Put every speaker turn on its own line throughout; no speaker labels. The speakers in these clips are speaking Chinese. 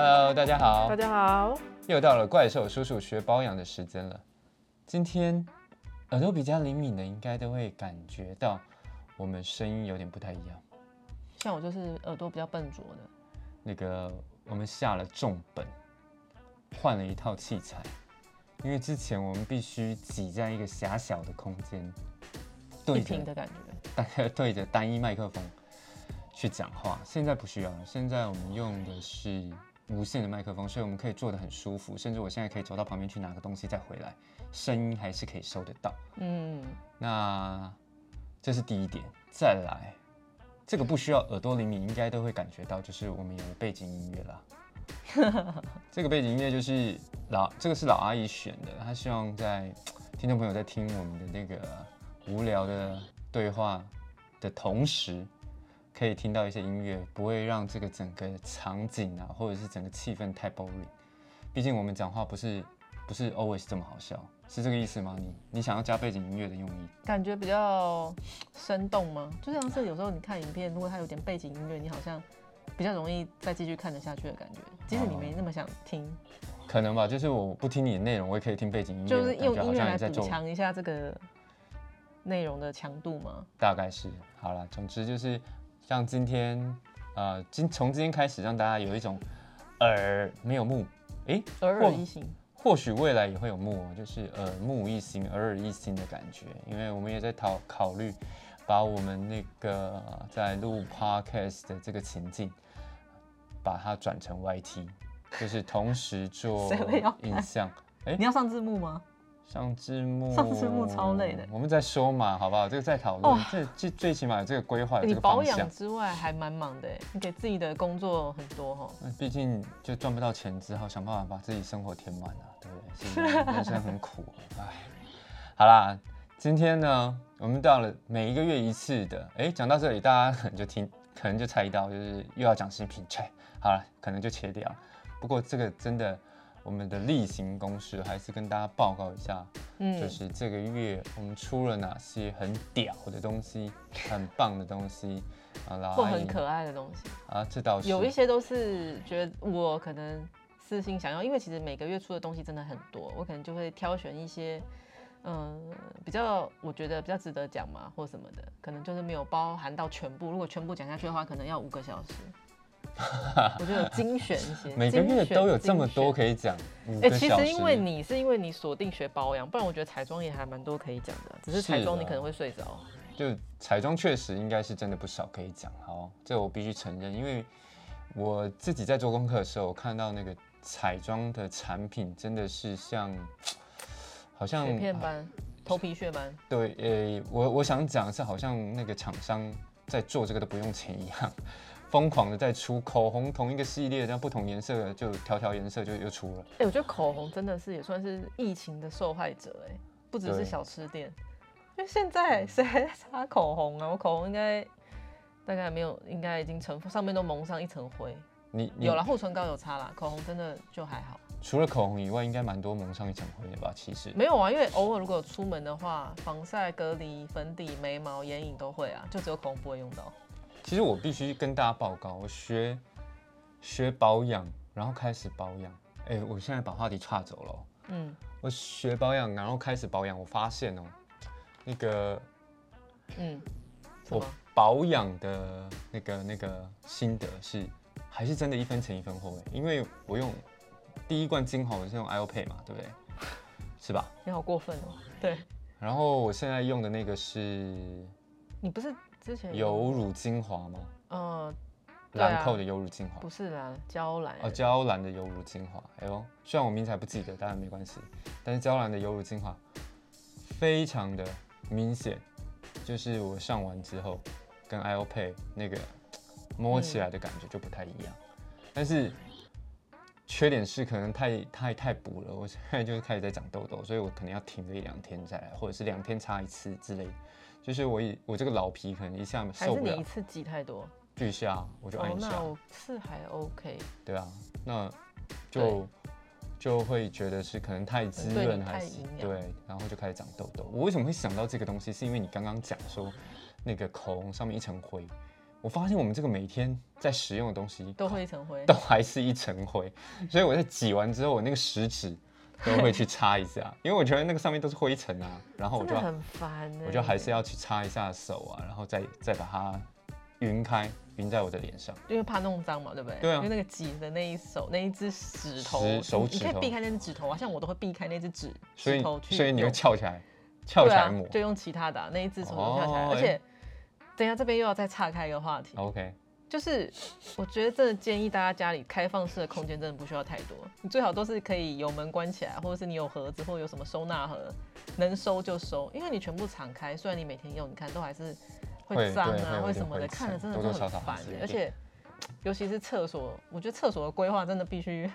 Hello，大家好
大，家好，
又到了怪兽叔叔学保养的时间了。今天耳朵比较灵敏的，应该都会感觉到我们声音有点不太一样。
像我就是耳朵比较笨拙的，
那个我们下了重本，换了一套器材，因为之前我们必须挤在一个狭小的空间，对
一听
着
的感觉。
大概对着单一麦克风去讲话。现在不需要了，现在我们用的是无线的麦克风，所以我们可以坐得很舒服，甚至我现在可以走到旁边去拿个东西再回来，声音还是可以收得到。
嗯，
那这是第一点，再来，这个不需要耳朵灵敏，应该都会感觉到，就是我们有背景音乐啦。这个背景音乐就是老，这个是老阿姨选的，她希望在听众朋友在听我们的那个无聊的对话的同时，可以听到一些音乐，不会让这个整个场景啊，或者是整个气氛太 boring。毕竟我们讲话不是不是 always 这么好笑，是这个意思吗？你你想要加背景音乐的用意？
感觉比较生动吗？就像是有时候你看影片，如果它有点背景音乐，你好像比较容易再继续看得下去的感觉，即使你没那么想听，
可能吧，就是我不听你的内容，我也可以听背景音乐，
就是用音乐来补强一下这个内容的强度吗？
大概是好了。总之就是像今天，呃，今从今天开始，让大家有一种耳没有目，诶，
耳耳一新，
或许未来也会有目哦，就是耳目一新、耳耳一新的感觉。因为我们也在讨考虑把我们那个在录 podcast 的这个情境，把它转成 YT，就是同时做影像。诶
你要上字幕吗？
上字幕，
上字幕超累的
我们再说嘛，好不好？这个在讨论
哦。
这最最起码有这个规划，有
你
这个
保养。之外还蛮忙的欸，你给自己的工作很多哈。
那 毕竟就赚不到钱，只好想办法把自己生活填满啊，对不对？人生很苦，哎。好啦，今天呢，我们到了每一个月一次的，哎，讲到这里，大家可能就听，可能就猜到，就是又要讲新品，切，好了，可能就切掉。不过这个真的，我们的例行公事还是跟大家报告一下，
嗯，
就是这个月我们出了哪些很屌的东西，很棒的东西啊，然后
或很可爱的东西。
啊，这倒是
有一些都是觉得我可能私心想要，因为其实每个月出的东西真的很多，我可能就会挑选一些，嗯、比较我觉得比较值得讲嘛，或什么的，可能就是没有包含到全部。如果全部讲下去的话，可能要五个小时。我就有精选一些，
每个月都有这么多可
以。
以讲，
哎。其实因为你是因为你锁定学保养，不然我觉得彩妆也还蛮多可以讲的，只是彩妆你可能会睡着。
就彩妆确实应该是真的不少可以讲，好，这我必须承认，因为我自己在做功课的时候，我看到那个彩妆的产品真的是像，好像
雪片般，头皮屑般。
对，呃，我我想讲是，好像那个厂商在做这个都不用钱一样，疯狂的在出口红同一个系列，这样不同颜色的就调调颜色就又出了。
哎、我觉得口红真的是也算是疫情的受害者哎、不只是小吃店，因为现在谁还在擦口红啊？我口红应该大概没有，应该已经成上面都蒙上一层灰。
你你
有了护唇膏有擦啦，口红真的就还好。
除了口红以外，应该蛮多蒙上一层灰的吧？其实
没有啊，因为偶尔如果出门的话，防晒、隔离、粉底、眉毛、眼影都会啊，就只有口红不会用到。
其实我必须跟大家报告，我学学保养，然后开始保养。哎、我现在把话题岔走了哦。
嗯，
我学保养，然后开始保养，我发现哦，那个
嗯，
我？保养的那个那个心得是，还是真的一分钱一分货哎，因为我用第一罐精华我是用 i o Pay 嘛，对不对？是吧？
你好过分哦。对，
然后我现在用的那个是
你不是之前
有乳精华吗？兰蔻的有乳精华。
不是啦，娇兰。
哦，娇兰的油乳精华，哎呦，虽然我名字还不记得，当然没关系。但是娇兰的油乳精华非常的明显，就是我上完之后，跟 i o Pay 那个摸起来的感觉就不太一样。但是缺点是可能太太太补了，我现在就是开始在长痘痘，所以我可能要停个一两天再来，或者是两天擦一次之类的。就是我一我这个老皮可能一下受不了
还是你一，次挤太多？
锯下我就按
哦，
一下。
那我是还 OK，
对啊，那就就会觉得是可能太滋润还是对，然后就开始长痘痘。我为什么会想到这个东西？是因为你刚刚讲说那个口红上面一层灰，我发现我们这个每天在使用的东西
都会一层灰
都。还是一层灰，所以我在挤完之后，我那个食指都会去擦一下，因为我觉得那个上面都是灰尘啊，然后我就
很烦欸。
我就还是要去擦一下手啊，然后再再把它匀开，匀在我的脸上。
因为怕弄脏嘛，对不对？
对啊。
因为那个挤的那一手那一只指头，
指手
你
指头。
你可以避开那只指头啊，像我都会避开那只指
所以
指头去
所以你会翘起来，翘起来抹。
就用其他的啊、那一只手头翘起来，
哦。
而且等一下这边又要再岔开一个话题
，OK，
就是我觉得真的建议大家家里开放式的空间真的不需要太多，你最好都是可以有门关起来，或者是你有盒子或者有什么收纳盒，能收就收，因为你全部敞开，虽然你每天用，你看都还是会
会
脏啊，
会
什么的，看了真的都很烦而且尤其是厕所，我觉得厕所的规划真的必须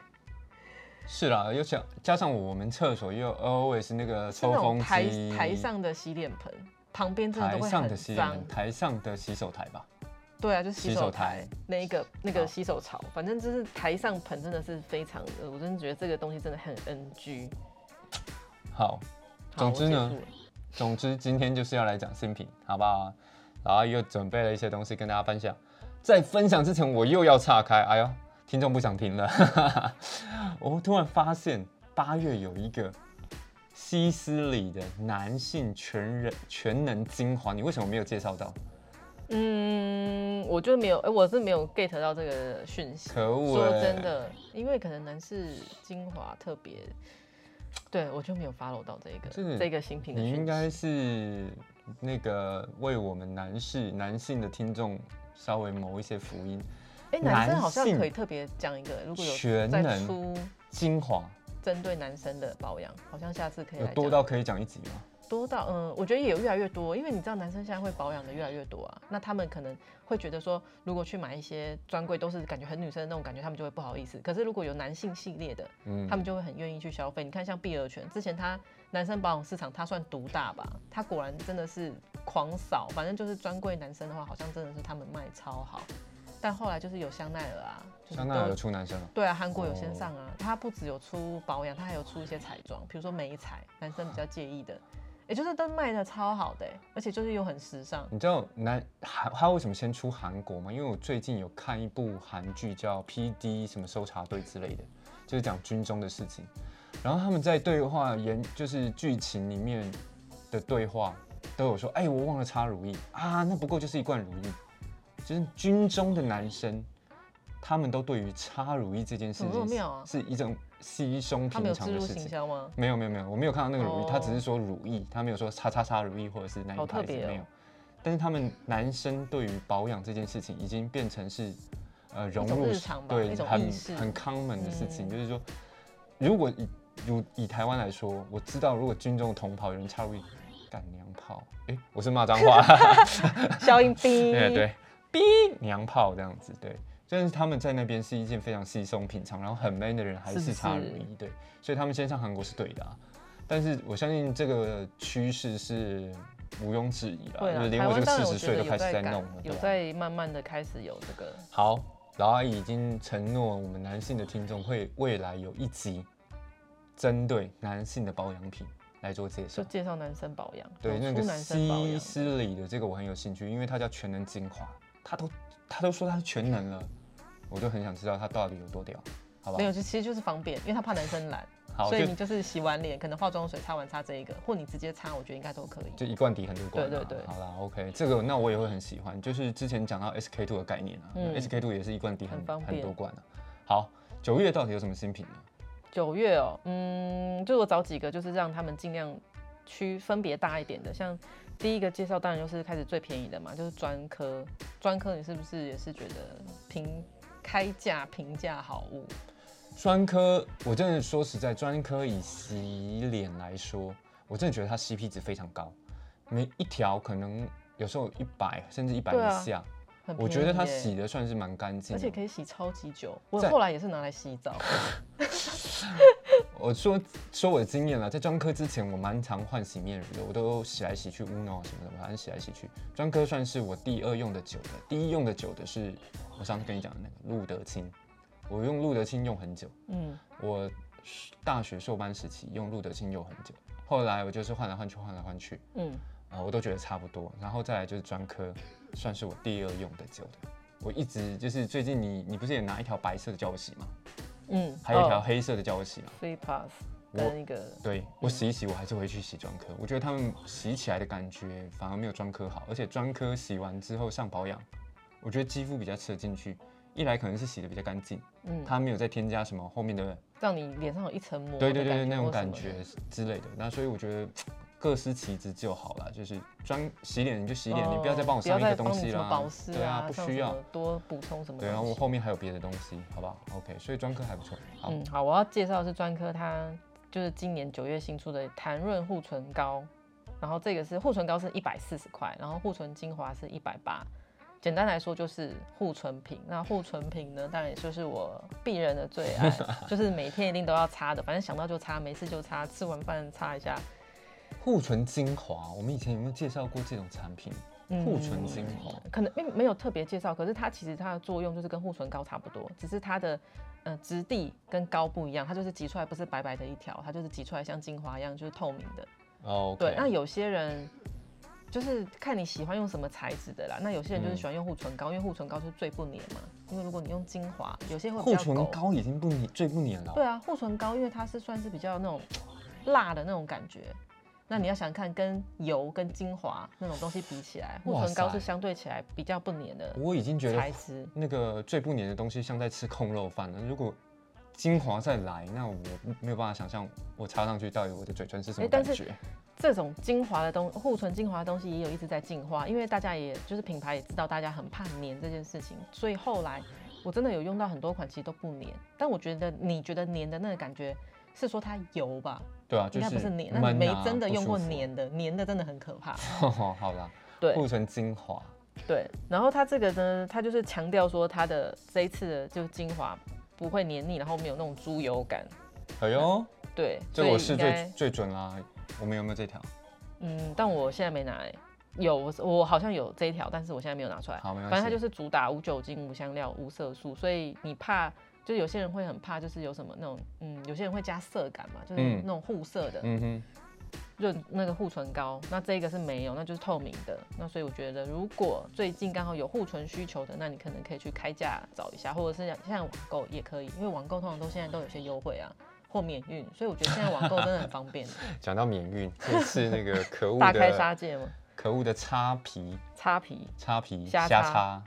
是啦，又加加上我们厕所又有 always 那个抽风
台
机，
台上的洗脸盆旁边真的都会很脏
盆，，台上的洗手台吧。
对啊，就是洗
洗手
手台
台
那一个那个洗手槽，反正就是台上盆真的是非常，呃我真的觉得这个东西真的很 NG。
好，
好
总之呢总之今天就是要来讲新品，好不好？然后又准备了一些东西跟大家分享。在分享之前，我又要岔开，哎呦，听众不想听了。我突然发现八月有一个西斯里的男性全人全能精华，你为什么没有介绍到？
嗯，我就没有，哎、我是没有 get 到这个讯息。
可恶、
说
欸！
真的，因为可能男士精华特别，对我就没有 follow 到这
这个
个这个新品的讯息。
你应该是那个为我们男士男性的听众稍微谋一些福音。
哎、男生好像可以特别讲一个，如果有
全
在
能
出
精华
针对男生的保养，好像下次可以
有多到可以讲一集吗？
多到嗯，我觉得也有越来越多，因为你知道男生现在会保养的越来越多啊，那他们可能会觉得说，如果去买一些专柜都是感觉很女生的那种感觉，他们就会不好意思。可是如果有男性系列的，
嗯
他们就会很愿意去消费。你看像碧螺泉，之前它男生保养市场它算独大吧，它果然真的是狂扫，反正就是专柜男生的话，好像真的是他们卖超好。但后来就是有香奈儿啊，就是
香奈儿有出男生了，
对啊，韩国有先
哦
上啊，它不只有出保养，它还有出一些彩妆，比如说美彩，男生比较介意的，也就是都卖的超好的欸，而且就是又很时尚。
你知道男韩他为什么先出韩国吗？因为我最近有看一部韩剧叫《P.D. 什么搜查队》之类的，就是讲军中的事情。然后他们在对话演就是剧情里面的对话都有说，哎，我忘了擦如意啊，那不过就是一罐如意。就是军中的男生，他们都对于擦如意这件事情
妙啊
是一种稀松平常的事情。
销吗？
没有没有没有，我没有看到那个如意，他只
哦
是说如意，他没有说叉叉叉如意或者是那一牌没有。但是他们男生对于保养这件事情已经变成是呃融入对很很 common 的事情，
嗯
就是说，如果以如以台湾来说，我知道如果军中的同袍有人插入一干娘炮，哎、我是骂脏话，
消音逼，
对对，逼娘炮这样子，对。但是他们在那边是一件非常稀松平常，然后很 man 的人还
是不
是擦乳
是，
对，所以他们先上韩国是对的啊。但是我相信这个趋势是毋庸置疑啦，
会啦，
就是连我这个四十岁都开始在弄了，
有？在慢慢的开始有这个，
好，老阿姨已经承诺我们男性的听众会未来有一集针对男性的保养品来做介绍
就。介绍男生保养，
对，那个西
养，
斯里的这个我很有兴趣，因为它叫全能精华，他都他都说它是全能了，我就很想知道它到底有多屌，好吧
没？有，就其实就是方便，因为他怕男生懒，
好，
所以你就是洗完脸，可能化妆水擦完擦这一个，或你直接擦，我觉得应该都可以。
就一罐抵很多罐、啊。
对对对
好啦，OK，这个那我也会很喜欢，就是之前讲到 SK two 的概念啊、
嗯
s k two 也是一罐抵很
很
很多罐啊。好，九月到底有什么新品呢？
九月哦，嗯，就我找几个，就是让他们尽量区分别大一点的。像第一个介绍，当然就是开始最便宜的嘛，就是专科。专科你是不是也是觉得评开价评价好物？
专科，我真的说实在，专科以洗脸来说，我真的觉得它 CP 值非常高，每一条可能有时候一百甚至一百以下，我觉得它洗的算是蛮干净
而。且可以洗超级久。我后来也是拿来洗澡，
我说说我的经验啦，在专科之前，我蛮常换洗面乳的，我都洗来洗去，Uno 啊什么的，反正洗来洗去。专科算是我第二用的久的，第一用的久的是我上次跟你讲的那个路德清，我用路德清用很久。
嗯，
我大学硕班时期用路德清用很久，后来我就是换来换去，换来换去。
嗯，
啊，我都觉得差不多。然后再来就是专科，算是我第二用的久的。我一直就是最近你你不是也拿一条白色的叫我洗吗？
嗯，
还有一条黑色的叫我洗吗
？Free Pass
我
跟一个
对我洗一洗，我还是回去洗专科。我觉得他们洗起来的感觉反而没有专科好，而且专科洗完之后上保养，我觉得肌肤比较吃得进去。一来可能是洗的比较干净，
嗯，
它没有再添加什么后面的
让你脸上有一层膜
对对对对那种感觉之类的。那所以我觉得各司其职就好了，就是专洗脸你就洗脸，你不要再帮我上一个东西啦。
保湿
对啊，不需要。
多补充什么
对啊，
东西
我后面还有别的东西，好不好？OK，所以专科还不错。好，
嗯，好，我要介绍的是专科，它就是今年九月新出的弹润护唇膏，然后这个是护唇膏是一百四十块，然后护唇精华是一百八。简单来说就是护唇品，那护唇品呢，当然也就是我鄙人的最爱，就是每天一定都要擦的，反正想到就擦，没事就擦，吃完饭擦一下。
护唇精华，我们以前有没有介绍过这种产品？
嗯
护唇精华，
可能没没有特别介绍，可是它其实它的作用就是跟护唇膏差不多，只是它的呃质地跟膏不一样，它就是挤出来不是白白的一条，它就是挤出来像精华一样，就是透明的。
哦，
对，那有些人就是看你喜欢用什么材质的啦。那有些人就是
嗯
喜欢用护唇膏，因为护唇膏就是最不粘嘛。因为如果你用精华，有些会比
护。唇膏已经不粘，最不粘了。
对啊，护唇膏因为它是算是比较那种辣的那种感觉。那你要想看跟油跟精华那种东西比起来，护唇膏是相对起来比较不粘的
我已经觉得
材质。
那个最不粘的东西像在吃空肉饭了。如果精华再来，那我没有办法想象我插上去到底我的嘴唇是什么感觉。
这种精华的东护唇精华的东西也有一直在进化，因为大家也就是品牌也知道大家很怕粘这件事情，所以后来我真的有用到很多款，其实都不粘。但我觉得你觉得粘的那个感觉是说它油吧，
对啊，就
应该不是粘。那你
闷
没真的用过
舒服
粘的，粘的真的很可怕。
好啦，
对
护唇精华，
对，然后它这个呢，它就是强调说它的这一次的就精华不会黏腻，然后没有那种猪油感。
哎呦，
对，
这我是最最准啦。我们有没有这条？
嗯，但我现在没拿、欸，有我我好像有这一条，但是我现在没有拿出来。
好，没关系。
反正它就是主打无酒精、无香料、无色素，所以你怕，就有些人会很怕，就是有什么那种，嗯，有些人会加色感嘛，就是
嗯
那种护色的
嗯哼，
就、那个护唇膏，那这个是没有，那就是透明的。那所以我觉得，如果最近刚好有护唇需求的，那你可能可以去开价找一下，或者是像现在网购也可以，因为网购通常都现在都有些优惠啊。或免运，所以我觉得现在网购真的很方便。
讲到免运，这次那个可恶的
大开
的
杀戒吗，
可恶的擦皮
擦皮，
擦皮
瞎擦，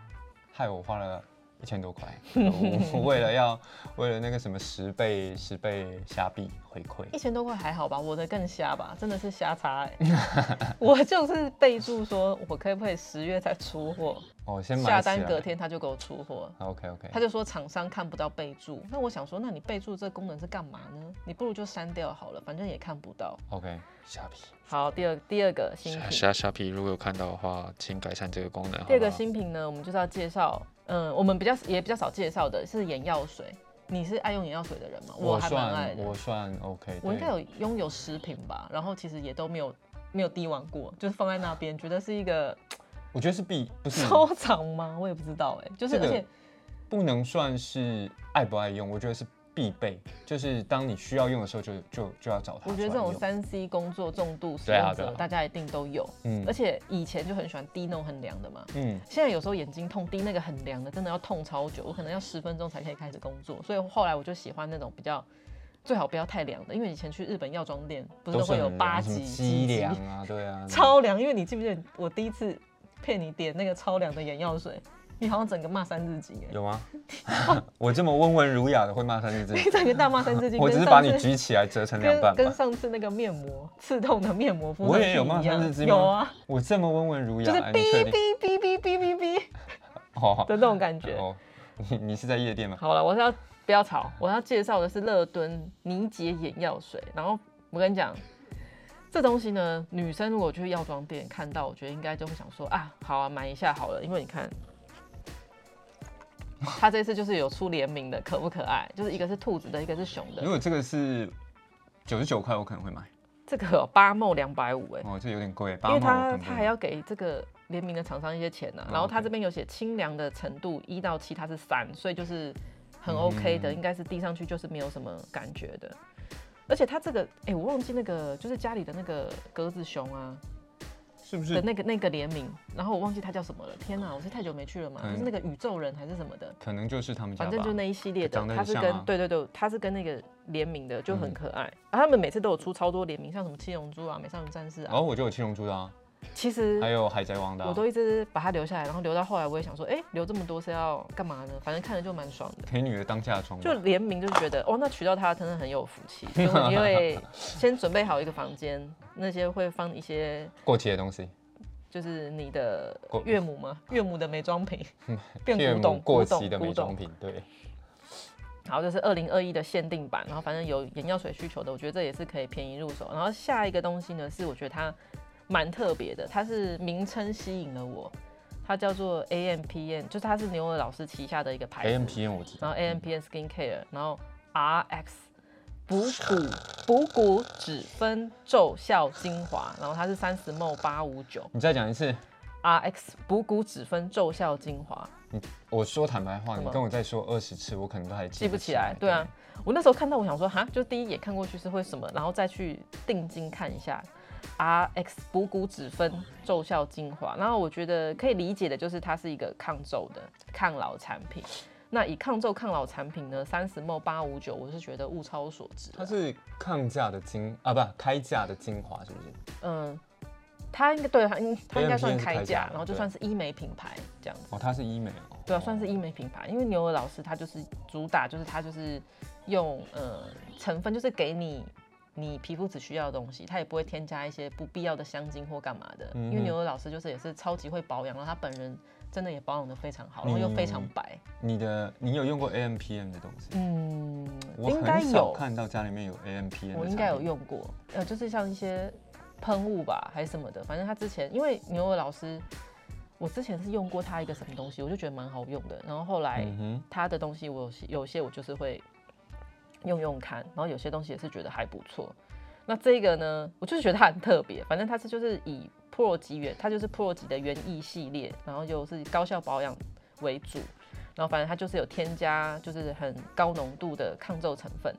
害我花了一千多块。我为了要为了那个什么十倍十倍虾币回馈，
一千多块还好吧，我的更瞎吧，真的是瞎差哎、我就是备注说，我可不可以十月才出货，
哦，先买
下单隔。天他就给我出货。
OK OK，
他就说厂商看不到备注，那我想说，那你备注这功能是干嘛呢？你不如就删掉好了，反正也看不到。
OK 虾皮。
好，第二第二个新品，
虾虾皮如果有看到的话，请改善这个功能。
第二个新品呢，我们就是要介绍，嗯，我们比较也比较少介绍的是眼药水。你是爱用眼药水的人吗？
我
还蛮爱的。
我算 OK，
我应该有拥有十瓶吧，然后其实也都没有没有滴完过，就是放在那边，觉得是一个
我觉得是必不是
收藏吗？我也不知道哎、就是
这个
而且
不能算是爱不爱用，我觉得是必备，就是当你需要用的时候就就就要找它
我觉得这种三 C 工作重度使用者，大家一定都有，
嗯
而且以前就很喜欢滴那种很凉的嘛。
嗯
现在有时候眼睛痛，滴那个很凉的，真的要痛超久，我可能要十分钟才可以开始工作。所以后来我就喜欢那种比较最好不要太凉的，因为以前去日本药妆店不是
都
都会有八级、
鸡
几级
凉 啊，对啊，
超凉，因为你记不记得我第一次骗你点那个超凉的眼药水，你好像整个骂三字经哎，
有吗？我这么温文儒雅的会骂三字经，
你 整个大骂三字经，
我只是把你举起来折成两半。
跟跟上次那个面膜刺痛的面膜敷
我也有骂三字经
有啊，
我这么温文儒雅，
就是哔？哔哔哔哔哔哔
哦
的那种感觉。
哦，你你是在夜店吗？
好了，我是要不要吵？我要介绍的是乐敦凝结眼药水。然后我跟你讲，这东西呢，女生如果去药妆店看到，我觉得应该就会想说啊，好啊，买一下好了，因为你看。它这次就是有出联名的，可不可爱？就是一个是兔子的，一个是熊的
如。果这个是九十九块，我可能会买。
这个八毛两百五，哎，
哦，这有点贵，
因为
八毛我可
它
能不会
它还要给这个联名的厂商一些钱呢、
哦
然后它
OK
这边有写清凉的程度一到七，它是三，所以就是很 OK 的，
嗯
应该是滴上去就是没有什么感觉的。而且它这个，哎、我忘记那个就是家里的那个鸽子熊啊，
是不是？
的那个那个联名，然后我忘记它叫什么了。天哪，我是太久没去了嘛，
嗯
就是那个宇宙人还是什么的，
可能就是他们家。
反正就那一系列的它是跟对对对，它是跟那个联名的，就很
嗯
可爱。啊，他们每次都有出超多联名，像什么七龙珠啊、美少女战士啊。
然后我就有七龙珠的啊，
其实
还有海贼王的啊、
我都一直把它留下来，然后留到后来，我也想说，哎、留这么多是要干嘛呢？反正看着就蛮爽的。
陪女儿当嫁妆吧。
就联名就是觉得，哦，那娶到她真的很有福气，因为先准备好一个房间，那些会放一些
过期的东西，
就是你的岳母吗？岳母的美妆品，变古董，
过期的美。妆品，对，
然后这是二零二一的限定版，然后反正有眼药水需求的，我觉得这也是可以便宜入手。然后下一个东西呢，是我觉得它蛮特别的，它是名称吸引了我，它叫做 AMPN，就是它是牛尔老师旗下的一个牌子。
A M P N 我知道，
然后 AMPN Skincare，然后 RX 补骨补骨脂分奏效精华，然后它是三十 ml 八五九
你再讲一次。
RX 补骨脂分奏效精华，
我说坦白话，你跟我再说二十次，我可能都还
记不
不
起来。对啊，，我那时候看到我想说哈，就第一眼看过去是会什么，然后再去定睛看一下 RX 补骨脂分奏效精华，然后我觉得可以理解的就是它是一个抗皱的抗老产品。那以抗皱抗老产品呢，三十 ml 八五九，我是觉得物超所值啊。
它是抗价的精啊，不开价的精华是不是？
嗯，它应该对它应它应该算开
开价，
然后就算是医美品牌这样子。
哦，它是医美哦。
对啊，算是医美品牌，因为牛尔老师他就是主打，就是他就是用呃成分，就是给你你皮肤只需要的东西，它也不会添加一些不必要的香精或干嘛的。
嗯
因为牛尔老师就是也是超级会保养，然后他本人真的也保养的非常好，然后又非常
嗯
白。
你的你有用过 A M P M 的东西？
嗯，
我很少，看到家里面有 A M P M。
我应该有。用过，呃，就是像一些喷雾吧，还是什么的，反正他之前因为牛尔老师，我之前是用过他一个什么东西，我就觉得蛮好用的，然后后来他的东西我有些有些我就是会用用看，然后有些东西也是觉得还不错。那这个呢，我就是觉得它很特别，反正它是就是以 Pro 级原，它就是 Pro 级的原液系列，然后又是高效保养为主，然后反正它就是有添加就是很高浓度的抗皱成分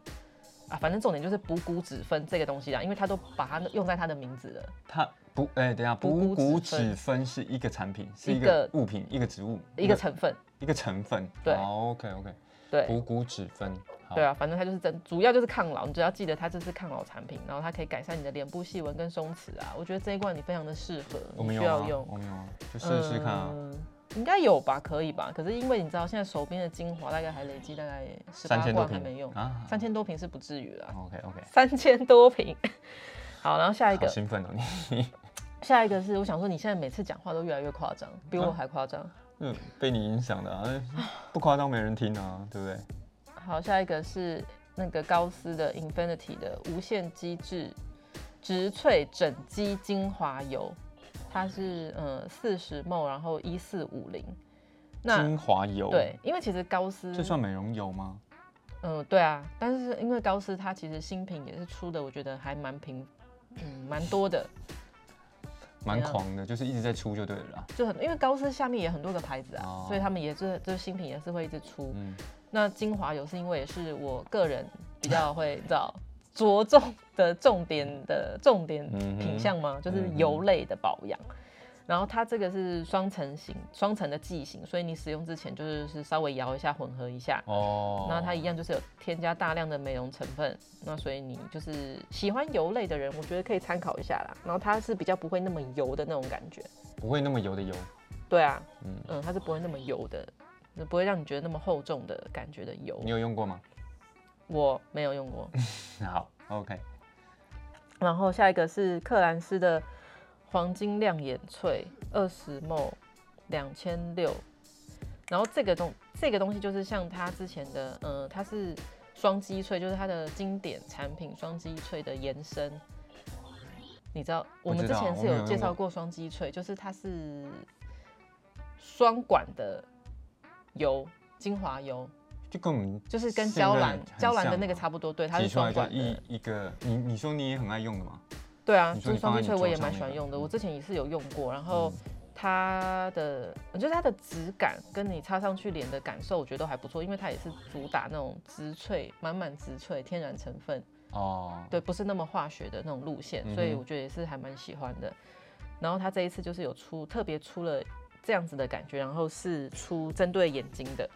啊，反正重点就是补骨脂分这个东西啦，因为它都把它用在它的名字了。
它不，哎、等一下，
补骨脂分
是一个产品，是一
一个
个物品，一个植物，
一个成分，
一个成分。
对
好，OK OK。
对
补骨脂分。好
对啊，反正它就是真，主要就是抗老，你只要记得它这是抗老产品，然后它可以改善你的脸部细纹跟松弛啊。我觉得这一罐你非常的适合，需要用，
我没有啊，就试试看啊。
嗯应该有吧，可以吧？可是因为你知道现在手边的精华大概还累积大概十八
三千多瓶
罐还没用，
啊。
三千多瓶是不至于啦
，OK OK。
三千多瓶。好，然后下一个，
兴奋哦，你
下一个是我想说你现在每次讲话都越来越夸张，比我
啊
还夸张。
嗯被你影响的啊，不夸张没人听啊，对不对？
好，下一个是那个高斯的 Infinity 的无限机制植萃整肌精华油，它是呃四十 ml，然后一四五零。那
精华油，
对，，因为其实高斯，
这算美容油吗？
嗯、对啊，但是因为高斯它其实新品也是出的，我觉得还蛮平，嗯，蛮多的，
蛮狂的，就是一直在出就对了啦。
就很因为高斯下面也很多个牌子啊，
哦
所以他们也是就是新品也是会一直出。
嗯，
那精华油是因为也是我个人比较会你知道着重的重点的重点品相吗？就是油类的保养。然后它这个是双层型、双层的剂型，所以你使用之前就是是稍微摇一下、混合一下。
哦，
那它一样就是有添加大量的美容成分，那所以你就是喜欢油类的人，我觉得可以参考一下啦。然后它是比较不会那么油的那种感觉，
不会那么油的油，
对啊，
嗯
嗯，它是不会那么油的，不会让你觉得那么厚重的感觉的油
你。有用过吗？
我没有用过。
好，OK，
然后下一个是克兰斯的黄金亮眼翠二十 ml 两千六，然后这个东这个东西就是像它之前的，呃，它是双肌萃，就是它的经典产品双肌萃的延伸。你知道，我们之前是
有
介绍过双肌萃，就是它是双管的油，精华油，
就跟我们
就是跟娇兰
很
娇兰的那个差不多，对，它是双管的。
一一个，你你说你也很爱用的吗？
对啊，就是双肌萃我也蛮喜欢用的，
嗯
我之前也是有用过，然后
嗯
它的，我觉得它的质感跟你擦上去脸的感受，我觉得都还不错，因为它也是主打那种植萃，满满植萃天然成分，
哦，
对，不是那么化学的那种路线，
嗯
所以我觉得也是还蛮喜欢的。然后它这一次就是有出特别出了这样子的感觉，然后是出针对眼睛的。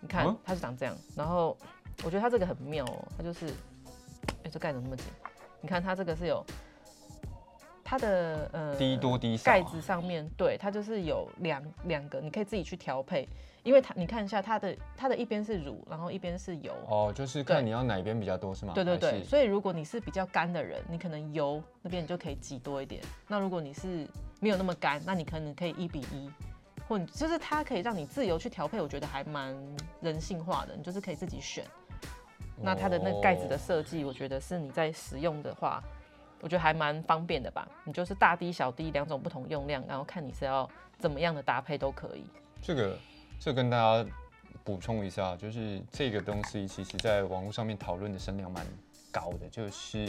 你看
嗯
它是长这样，然后我觉得它这个很妙哦，它就是，哎、这盖怎么那么紧？你看它这个是有它的呃
低多低少啊
盖子上面，对，它就是有两两个，你可以自己去调配，因为它你看一下它的它的一边是乳，然后一边是油，
哦，就是看你要哪边比较多是吗？
对对对，所以如果你是比较干的人，你可能油那边你就可以挤多一点。那如果你是没有那么干，那你可能可以一比一，或你就是它可以让你自由去调配，我觉得还蛮人性化的。你就是可以自己选。那它的那个盖子的
哦
设计，我觉得是你在使用的话，我觉得还蛮方便的吧。你就是大滴小滴两种不同用量，然后看你是要怎么样的搭配都可以。
这个这跟大家补充一下，就是这个东西其实在网络上面讨论的声量蛮高的，就是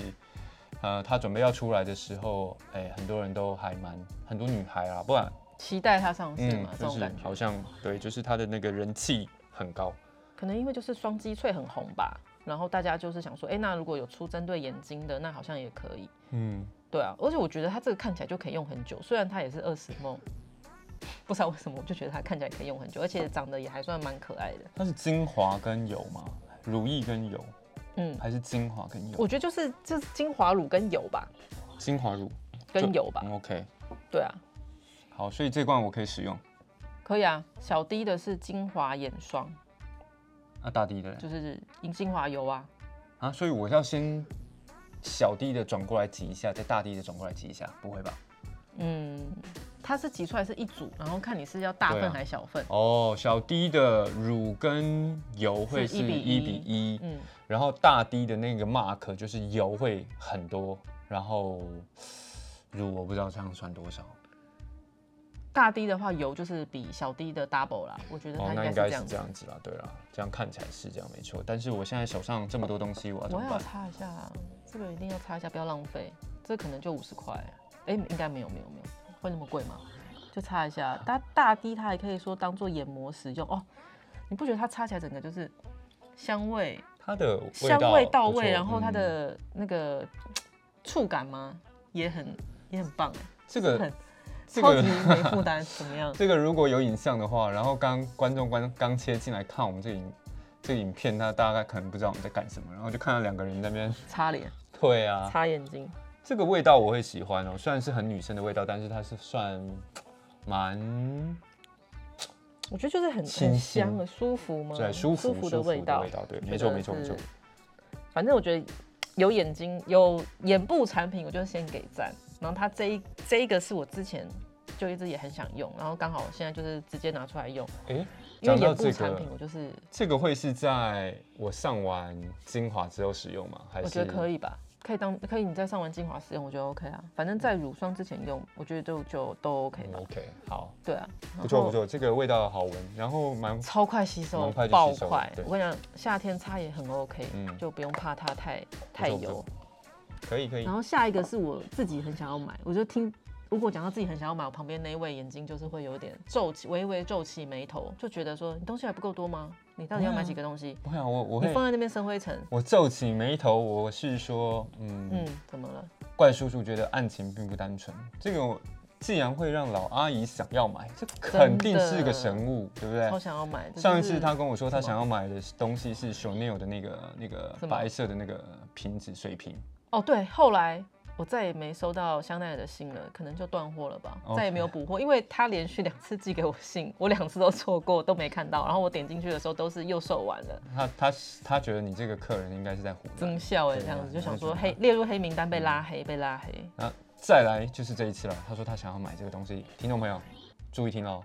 呃，它准备要出来的时候，哎、很多人都还蛮很多女孩啊，不然
期待它上市嘛，这
就是
种感觉。
好像对，就是它的那个人气很高。
可能因为就是双击翠很红吧，然后大家就是想说，哎、那如果有出针对眼睛的，那好像也可以。
嗯，
对啊，而且我觉得它这个看起来就可以用很久，虽然它也是二十梦，不知道为什么我就觉得它看起来可以用很久，而且长得也还算蛮可爱的。
它是精华跟油吗？乳液跟油，
嗯，
还是精华跟油？
我觉得就是就是精华乳跟油吧，
精华乳
跟油吧。
嗯 OK，
对啊，
好，所以这罐我可以使用。
可以啊。小滴的是精华眼霜，
啊，大滴的嘞
就是银精华油啊。
啊，所以我要先小滴的转过来挤一下，再大滴的转过来挤一下，不会吧？
嗯，它是挤出来是一组，然后看你是要大份
啊
还是小份。
哦，小滴的乳跟油会是
是一比
一，
嗯，
然后大滴的那个 mark 就是油会很多，然后乳我不知道这样算多少。
大滴的话油就是比小滴的 double 啦，我觉得它
哦，
应
该是
这样子。
这样子啦，对啦，这样看起来是这样没错。但是我现在手上这么多东西，我要怎
我要？擦一下，这个一定要擦一下，不要浪费。这可能就五十块，哎，应该没有没有没有，会那么贵吗？就擦一下，大大滴它还可以说当做眼膜使用哦。你不觉得它擦起来整个就是香味
它的
香味到位，然后它
嗯
的那个触感吗也很也很棒哎，
这个
很
这个
超级没负担，怎么样？
这个如果有影像的话，然后刚观众刚刚切进来看我们这个影这影片，他大概可能不知道我们在干什么，然后就看到两个人在那边
擦脸、
对啊，
擦眼睛，
这个味道我会喜欢哦，虽然是很女生的味道，但是它是算蛮
我觉得就是很很
清新
香的，舒服吗？
对舒服
舒服的味道
味。道，对，
觉
没错没错没错。
反正我觉得有眼睛有眼部产品，我就先给赞。然后它这一这一个是我之前就一直也很想用，然后刚好现在就是直接拿出来用，
哎，
因为
讲到这
眼部产
个
品我就是
这个会是在我上完精华之后使用吗？还是
我觉得可以吧，可以当可以你在上完精华使用，我觉得 OK 啊。反正在乳霜之前用，我觉得就就都 OK 吧。
OK，好，
对啊，
不错不错，这个味道好闻，然后蛮
超快吸收
蛮快，就
爆
吸收了
快。我跟你讲，夏天擦也很 OK，、
嗯
就不用怕它太太油。
可以可以
然，后下一个是我自己很想要买，我就听，如果讲到自己很想要买，我旁边那一位眼睛就是会有点皱起，微微皱起眉头，就觉得说你东西还不够多吗？你到底要买几个东西？
我想我我会
你放在那边生灰尘，
我皱起眉头，我是说，嗯，
嗯，怎么了？
怪叔叔觉得案情并不单纯，这个我既然会让老阿姨想要买，这肯定是个神物，对不
超
对？
想要买。就是
上一次他跟我说他想要买的东西是 Chanel 的那个那个白色的那个瓶子水瓶，
哦，对，后来我再也没收到香奈儿的信了，可能就断货了吧再也没有补货，因为他连续两次寄给我信，我两次都错过，都没看到，然后我点进去的时候都是又售完了，
他他他觉得你这个客人应该是在胡
增
乱。
效哎，这样子就想说黑列入黑名单被拉黑，被拉黑。
那再来就是这一次了，他说他想要买这个东西，听众朋友注意听哦。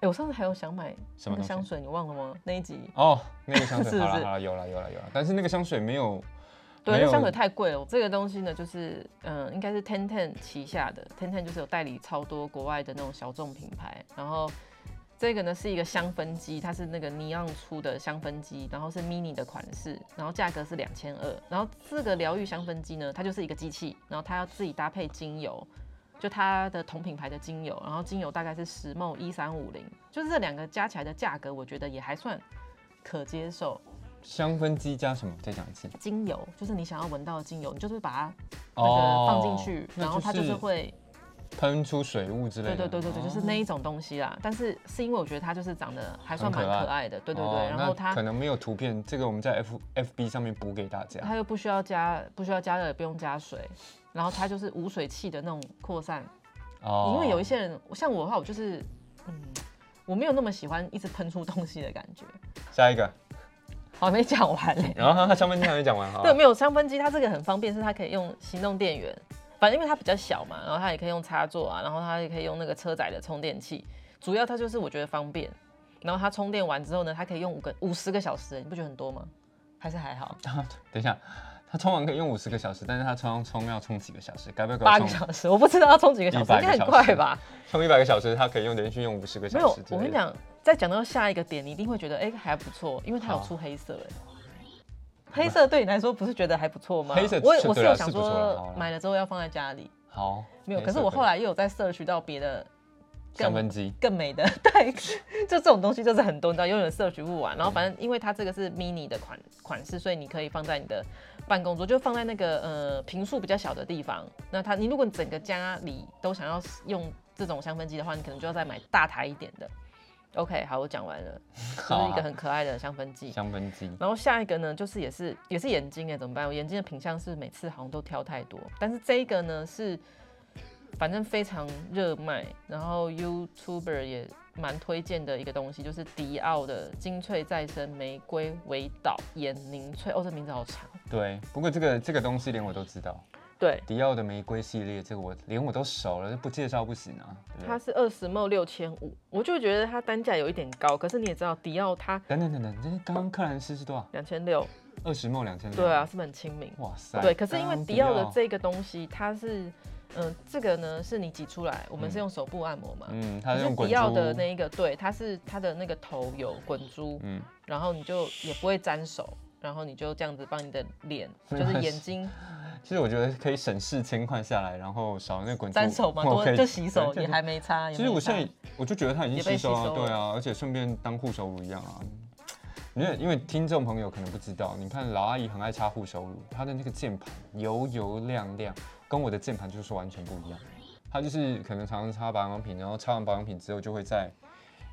哎、我上次还有想买
什么
香水，你忘了吗？那一集，
哦，那个香水
是不是
好了好了，有了有了有了，但是那个香水没有，
对，那香水太贵了。这个东西呢，就是嗯，应该是 Ten Ten 旗下的，Ten Ten 就是有代理超多国外的那种小众品牌。然后这个呢是一个香氛机，它是那个尼昂出的香氛机，然后是 mini 的款式，然后价格是两千二。然后这个疗愈香氛机呢，它就是一个机器，然后它要自己搭配精油。就它的同品牌的精油，然后精油大概是十梦一三五零，就是这两个加起来的价格，我觉得也还算可接受。
香氛机加什么？再讲一次。
精油就是你想要闻到的精油，你就是把它那
哦
个放进去，
那
然后它就是会
喷出水雾之类的。
对对对对对，就是那
哦
一种东西啦。但是是因为我觉得它就是长得还算蛮
可爱
的，对对
哦
对。然后它
可能没有图片，这个我们在 F F B 上面补给大家。
它又不需要加不需要加热，也不用加水，然后它就是无水汽的那种扩散。
哦
因为有一些人像我的话，我就是嗯，我没有那么喜欢一直喷出东西的感觉。
下一个，
好，没讲完嘞。
然后它香氛机还没讲完哈。
对，没有香氛机，它这个很方便，是它可以用行动电源，反正因为它比较小嘛，然后它也可以用插座啊，然后它也可以用那个车载的充电器，主要它就是我觉得方便。然后它充电完之后呢，它可以用五个五十个小时，你不觉得很多吗？还是还好？
等一下，它充完可以用五十个小时，但是它充充要充几个小时？该不会
八个小时，我不知道要充几个小时
，100
应该很快吧？
充一百个小时，它可以用连续用五十个小时没有
我跟你讲，再讲到下一个点，你一定会觉得哎、还不错，因为它有出黑色哎。黑色对你来说不是觉得还不错吗？
黑色
我我是有想说买了之后要放在家里，
好，
没有。可是我后来又有在 search 到别的更
香氛机，
更美的，对，就这种东西就是很多，你知道，永远 search 不完。然后反正因为它这个是 mini 的款款式，所以你可以放在你的办公桌，就放在那个呃平数比较小的地方。那它你如果你整个家里都想要用这种香氛机的话，你可能就要再买大台一点的。OK，好，我讲完了，这是一个很可爱的香氛剂。
香氛剂，
然后下一个呢，就是也是也是眼睛哎，怎么办？我眼睛的品相是每次好像都挑太多，但是这一个呢是反正非常热卖，然后 YouTuber 也蛮推荐的一个东西，就是迪奥的精粹再生玫瑰维导眼凝萃。哦，这名字好长。
对。不过这个这个东西连我都知道，
对，
迪奥的玫瑰系列，这个我连我都熟了，不介绍不行啊。
它是二十 ml 六千五，我就觉得它单价有一点高，可是你也知道迪奥它
等等等等，这刚刚克兰斯是多少？
两千六，
二十墨两千六。
对啊，，是不是很亲民？
哇塞。
对，可是因为迪奥的
奥
这个东西，它是，嗯、这个呢是你挤出来，我们是用手部按摩嘛。
嗯，它
是
是用滚
迪奥的那一个，对，它是它的那个头有滚珠，
嗯，
然后你就也不会沾手，然后你就这样子帮你的脸，就是眼睛
其实我觉得可以省四千块下来，然后少那滚珠
沾手嘛，多
我
就洗手，
对
也还没擦。
其实我现在我就觉得它已经吸收了，对啊，而且顺便当护手乳一样啊。因为因为听众朋友可能不知道，你看老阿姨很爱擦护手乳，她的那个键盘油油亮亮，跟我的键盘就是完全不一样。她就是可能常常擦保养品，然后擦完保养品之后就会在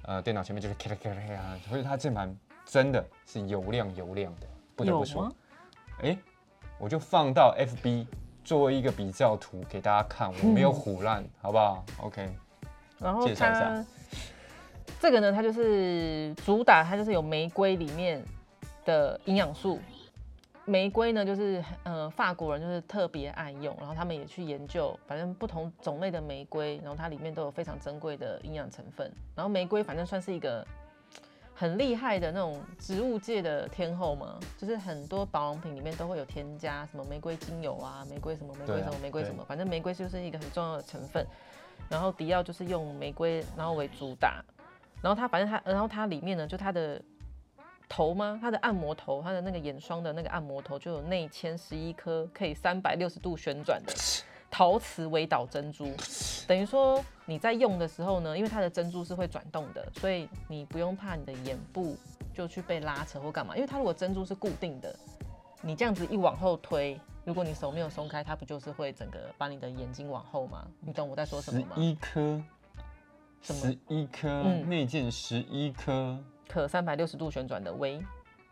呃电脑前面就是咔啦咔啦咔啦，所以她键盘真的是油亮油亮的，不得不说
有吗。？
哎、我就放到 FB 作为一个比较图给大家看，我没有唬烂，好不好？OK，
然后
介绍一下
它这个呢，它就是主打，它就是有玫瑰里面的营养素。玫瑰呢，就是呃法国人就是特别爱用，然后他们也去研究，反正不同种类的玫瑰，然后它里面都有非常珍贵的营养成分。然后玫瑰反正算是一个很厉害的那种植物界的天后嘛，就是很多保养品里面都会有添加什么玫瑰精油啊，玫瑰什么玫瑰什么玫瑰什么，反正玫瑰就是一个很重要的成分。然后迪奥就是用玫瑰然后为主打，然后它反正它，然后它里面呢就它的头吗？它的按摩头，它的那个眼霜的那个按摩头就有内嵌十一颗可以三百六十度旋转的陶瓷微导珍珠，等于说你在用的时候呢，因为它的珍珠是会转动的，所以你不用怕你的眼部就去被拉扯或干嘛，因为它如果珍珠是固定的，你这样子一往后推。如果你手没有松开，它不就是会整个把你的眼睛往后吗？你懂我在说什么吗？
一颗，
什么
十一颗
嗯
内件十一颗，
可三百六十度旋转的微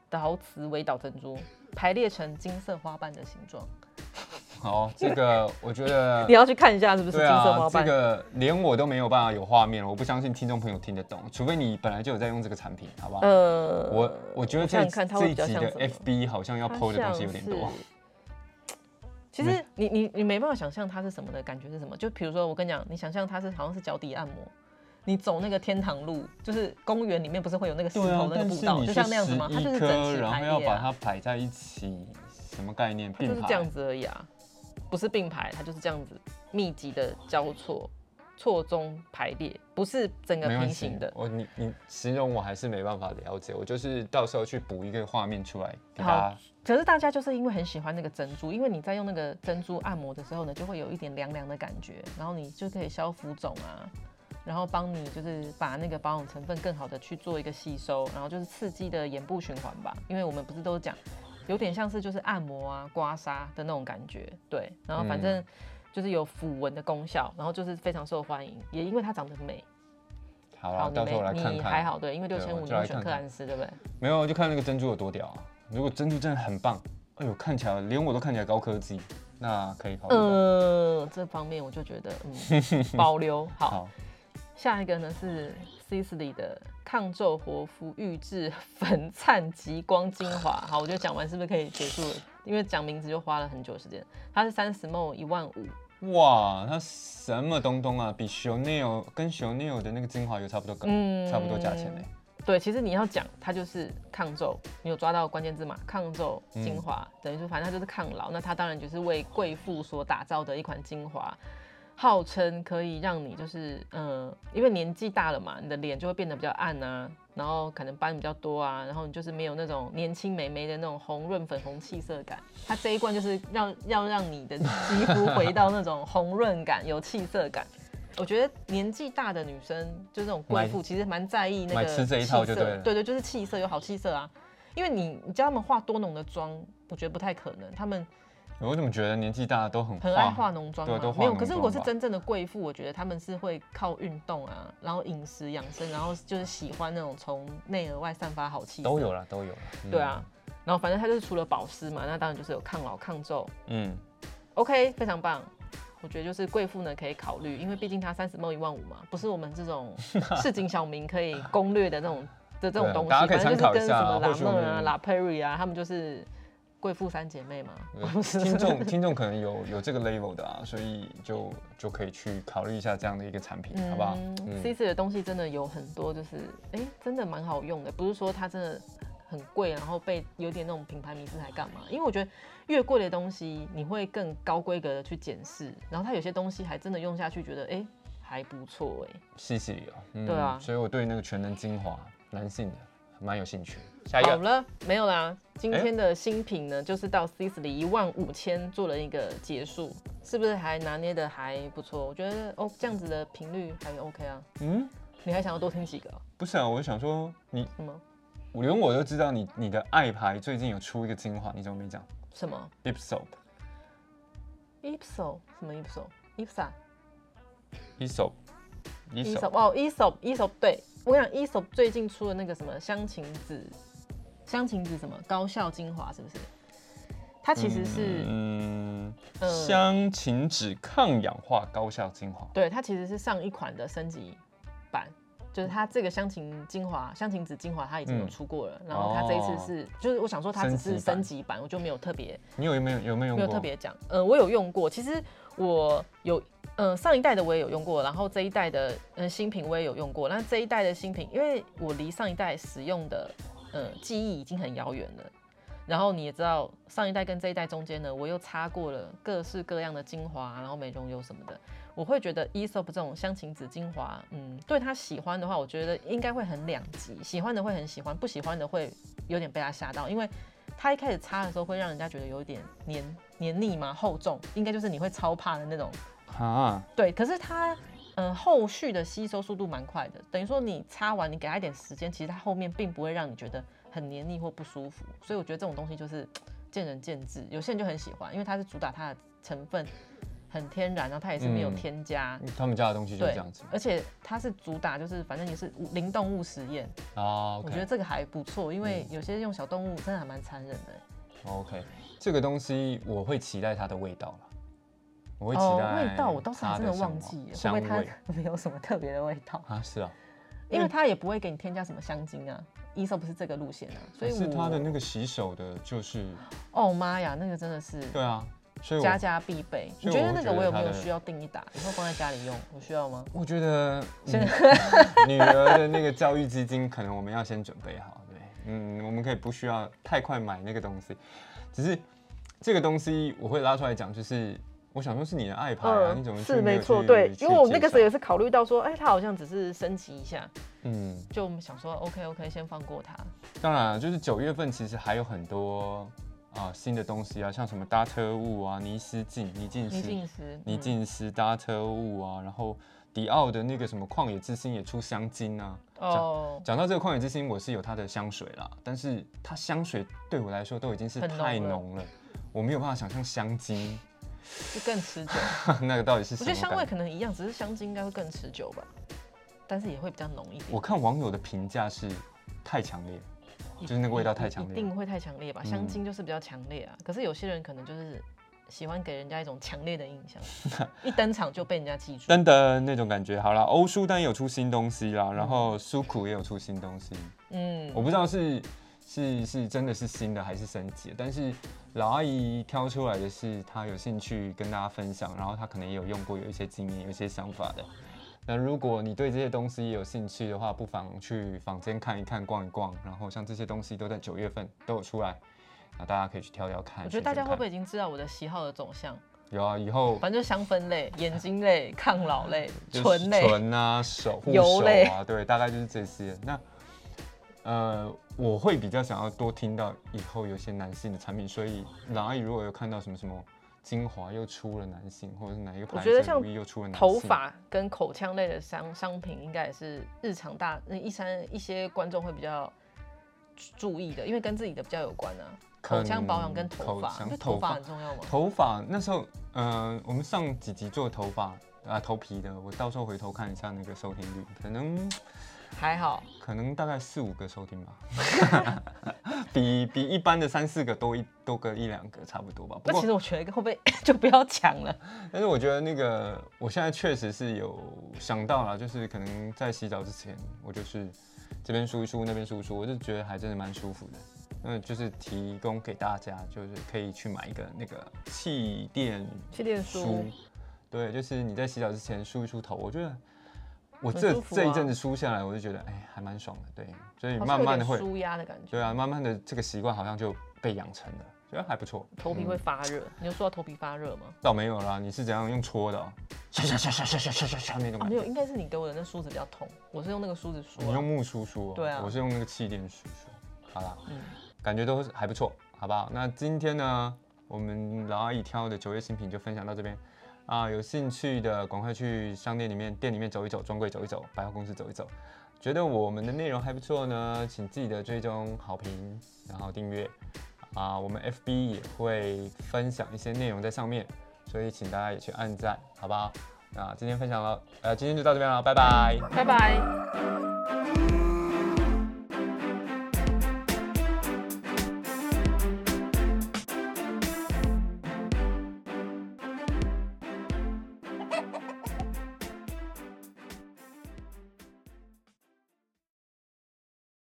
陶瓷微导珍珠，排列成金色花瓣的形状。
好，这个我觉得
你要去看一下是不是
对
金色
啊，这？个连我都没有办法有画面了，我不相信听众朋友听得懂，除非你本来就有在用这个产品，好不好？
呃，
我我觉得这
想想看它会比较
这一集的
像什么
FB 好像要
它
PO 的东西有点多，
其实你你你没办法想象它是什么的感觉是什么，就比如说我跟你讲，你想象它是好像是脚底按摩，你走那个天堂路，就是公园里面不是会有那个石头，那个步道，就像那样子吗？它就是整
颗，
齐
然
排列啊，
后要把它摆在一起，什么概念？
就是这样子而已啊，不是并排，它就是这样子密集的交错。错综排列，不是整个平行的。
我你你形容我还是没办法了解，我就是到时候去补一个画面出来给大
好
家。
可是大家就是因为很喜欢那个珍珠，因为你在用那个珍珠按摩的时候呢，就会有一点凉凉的感觉，然后你就可以消浮肿啊，然后帮你就是把那个保养成分更好的去做一个吸收，然后就是刺激的眼部循环吧。因为我们不是都讲，有点像是就是按摩啊、刮痧的那种感觉，对。然后反正就是有抚纹的功效，然后就是非常受欢迎，也因为它长得美。
好啦，到时候来看看。
你还好对，因为六千五你要选克兰斯，对不对？
没有，就看那个珍珠有多屌啊！如果珍珠真的很棒，哎呦，看起来连我都看起来高科技，那可以考虑到。
呃，这方面我就觉得嗯 保留好。
好，
下一个呢是 Sisley 的抗皱活肤 预制粉灿极光精华。好，我觉得讲完是不是可以结束了？因为讲名字就花了很久时间。它是三十 ml 一万五，
哇，它什么东东啊？比 Chanel 跟 Chanel 的那个精华油差不多高，
嗯
差不多价钱呢。
对，其实你要讲它就是抗皱，你有抓到关键字嘛？抗皱精华，等于说反正它就是抗老。那它当然就是为贵妇所打造的一款精华，号称可以让你就是嗯、呃因为年纪大了嘛，你的脸就会变得比较暗啊，然后可能斑比较多啊，然后你就是没有那种年轻美眉的那种红润粉红气色感。它这一罐就是要要让你的肌肤回到那种红润感、有气色感。我觉得年纪大的女生，就这种贵妇，其实蛮在意那个
买吃这一套就
气色
对了
对对，就是气色有好气色啊。因为你你叫他们化多浓的妆，我觉得不太可能，他们
我怎么觉得年纪大的都很
很爱化浓妆嘛。
对都化
没有，可是如果是真正的贵妇，我觉得他们是会靠运动啊，然后饮食养生，然后就是喜欢那种从内而外散发好气色。
都有了，都有了。嗯
对啊，，然后反正它就是除了保湿嘛，那当然就是有抗老抗皱。
嗯
，OK，非常棒。我觉得就是贵妇呢可以考虑，因为毕竟它三十梦一万五嘛，不是我们这种 市井小民可以攻略的那种的这种东西。
大家可以
反正就是
参考一下
跟什么拉梦啊、
们
拉佩瑞啊，他们就是贵妇三姐妹嘛。
呃 听众听众可能有有这个 level 的啊，所以就就可以去考虑一下这样的一个产品，好不好？嗯
C C 的东西真的有很多，就是哎、真的蛮好用的，不是说它真的很贵，然后被有点那种品牌迷思还干嘛？因为我觉得越贵的东西，你会更高规格的去检视，然后它有些东西还真的用下去，觉得哎、还不错哎、
谢谢哦。嗯
对啊
所以我对那个全能精华男性的蛮有兴趣。下一个，
好了，没有啦，今天的新品呢，就是到 Sisley 一万五千做了一个结束，是不是还拿捏的还不错？我觉得哦，这样子的频率还 OK 啊。
嗯，
你还想要多听几个？
不是啊，我就想说你，
什么？
我连我都知道你你的爱牌最近有出一个精华，你怎么没讲？
什么。Ipso 什么。
Esop
哦 Esop 对我跟你讲，Esop 最近出的那个什么香芹子香芹子什么高效精华是不是？它其实是、
嗯，
呃
香芹籽抗氧化高效精华。
对，它其实是上一款的升级版，就是它这个香芹精华、香芹子精华它已经有
嗯
出过了，然后它这一次是，就是我想说它只是
升级版
我就没有特别
你有没有有没有用？
有特别讲，呃，我有用过，其实我有，呃，上一代的我也有用过，然后这一代的，呃，新品我也有用过。那这一代的新品，因为我离上一代使用的，呃，记忆已经很遥远了。然后你也知道，上一代跟这一代中间呢，我又擦过了各式各样的精华，然后美容油什么的。我会觉得 Esop 这种香芹子精华，嗯，对他喜欢的话，我觉得应该会很两极，喜欢的会很喜欢，不喜欢的会有点被他吓到，因为它一开始擦的时候会让人家觉得有一点黏黏腻嘛，厚重，应该就是你会超怕的那种。
啊，
对，可是它呃后续的吸收速度蛮快的，等于说你擦完，你给它一点时间，其实它后面并不会让你觉得很黏腻或不舒服。所以我觉得这种东西就是 见仁见智，有些人就很喜欢，因为它是主打它的成分很天然，然后它也是没有
嗯
添加。
他们家的东西就这样子，
而且它是主打就是反正也是零动物实验，
啊。
我觉得这个还不错，因为有些用小动物真的还蛮残忍的。
OK，这个东西我会期待它的味道了，我会期
哦，
待
味道我倒是真的忘记了，因为它
味
没有什么特别的味道？
啊，是啊，
因为它也不会给你添加什么香精啊。伊手不是这个路线啊，所以
可是它的那个洗手的，就是
哦妈呀，那个真的是
对啊，所以我
家家必备。你觉得那个我有没有需要订一打，以后放在家里用？我需要吗？
我觉得嗯女儿的那个教育基金，可能我们要先准备好，对，嗯，我们可以不需要太快买那个东西，只是这个东西我会拉出来讲，就是我想说是你的爱牌啊，你怎么
嗯是没错，
去
对，因为我那个时候也是考虑到说，哎，它好像只是升级一下，
嗯，
就我们想说，OK OK，先放过它。
当然啊就是九月份其实还有很多啊新的东西啊，像什么搭车雾啊、尼斯净、尼净
泥
丝、
净丝，
尼
嗯
净丝搭车雾啊，然后迪奥的那个什么旷野之心也出香精啊，
哦，
讲到这个旷野之心，我是有它的香水啦，但是它香水对我来说都已经是太浓了，我没有办法想象香精
就更持久。
那个到底是
我觉得香味可能一样，只是香精应该会更持久吧，但是也会比较浓一点。
我看网友的评价是太强烈，就是那个味道太强烈
一定会太强烈吧？
嗯
香精就是比较强烈啊。可是有些人可能就是喜欢给人家一种强烈的印象，一登场就被人家记住。
噔噔那种感觉。好啦，欧舒丹有出新东西啦，然后苏苦也有出新东西，
嗯
我不知道是是是真的是新的还是升级，但是老阿姨挑出来的是她有兴趣跟大家分享，然后她可能也有用过，有一些经验，有一些想法的。那如果你对这些东西有兴趣的话，不妨去房间看一看、逛一逛。然后像这些东西都在九月份都有出来，那大家可以去挑挑看。
我觉得大家会不
会
会已经知道我的喜好的走向？
有啊？以后
反正就香氛类、眼睛类、抗老类、唇类。
唇啊、手护
油
手
类
啊，对，大概就是这些。那呃，我会比较想要多听到以后有些男性的产品，所以老阿姨如果有看到什么什么精华又出了男性，或者是哪一个牌
我觉得像
子的乳液又出了男性，
头发跟口腔类的商商品，应该也是日常大那一三一些观众会比较注意的，因为跟自己的比较有关啊。
可
口腔保养跟
能
头发，头发很重要吗。
头发那时候，呃，我们上几集做头发啊头皮的，我到时候回头看一下那个收听率，可能
还好，
可能大概四五个收听吧，比比一般的三四个多一多个一两个差不多吧。不过
那其实我觉得会不会 就不要讲了？
但是我觉得那个，我现在确实是有想到了，就是可能在洗澡之前，我就是这边梳一梳，那边梳一梳，我就觉得还真的蛮舒服的。那就是提供给大家，就是可以去买一个那个气垫
气垫
梳
梳，，
对，就是你在洗澡之前梳一梳头，我觉得我
很
这、
啊
这一阵子梳下来，我就觉得哎还蛮爽的，对，所以慢慢的会，
舒压的感觉，
对啊，慢慢的这个习惯好像就被养成了，觉得还不错。
头皮会发热。你有说到头皮发热吗？
倒没有啦，你是怎样用搓的、哦？唰唰唰唰唰唰唰唰唰那种
啊，没有。应该是你给我的那梳子比较痛，我是用那个梳子梳啊。
你用木梳梳、哦，
对啊
我是用那个气垫梳梳。好啦，
嗯，
感觉都是还不错，好不好？那今天呢，我们老阿姨挑的九月新品就分享到这边啊，有兴趣的赶快去商店里面、店里面走一走，专柜走一走，百货公司走一走。觉得我们的内容还不错呢，请记得追踪、好评，然后订阅啊。我们 FB 也会分享一些内容在上面，所以请大家也去按赞，好不好？那今天分享了，呃，今天就到这边了，拜拜。
拜拜。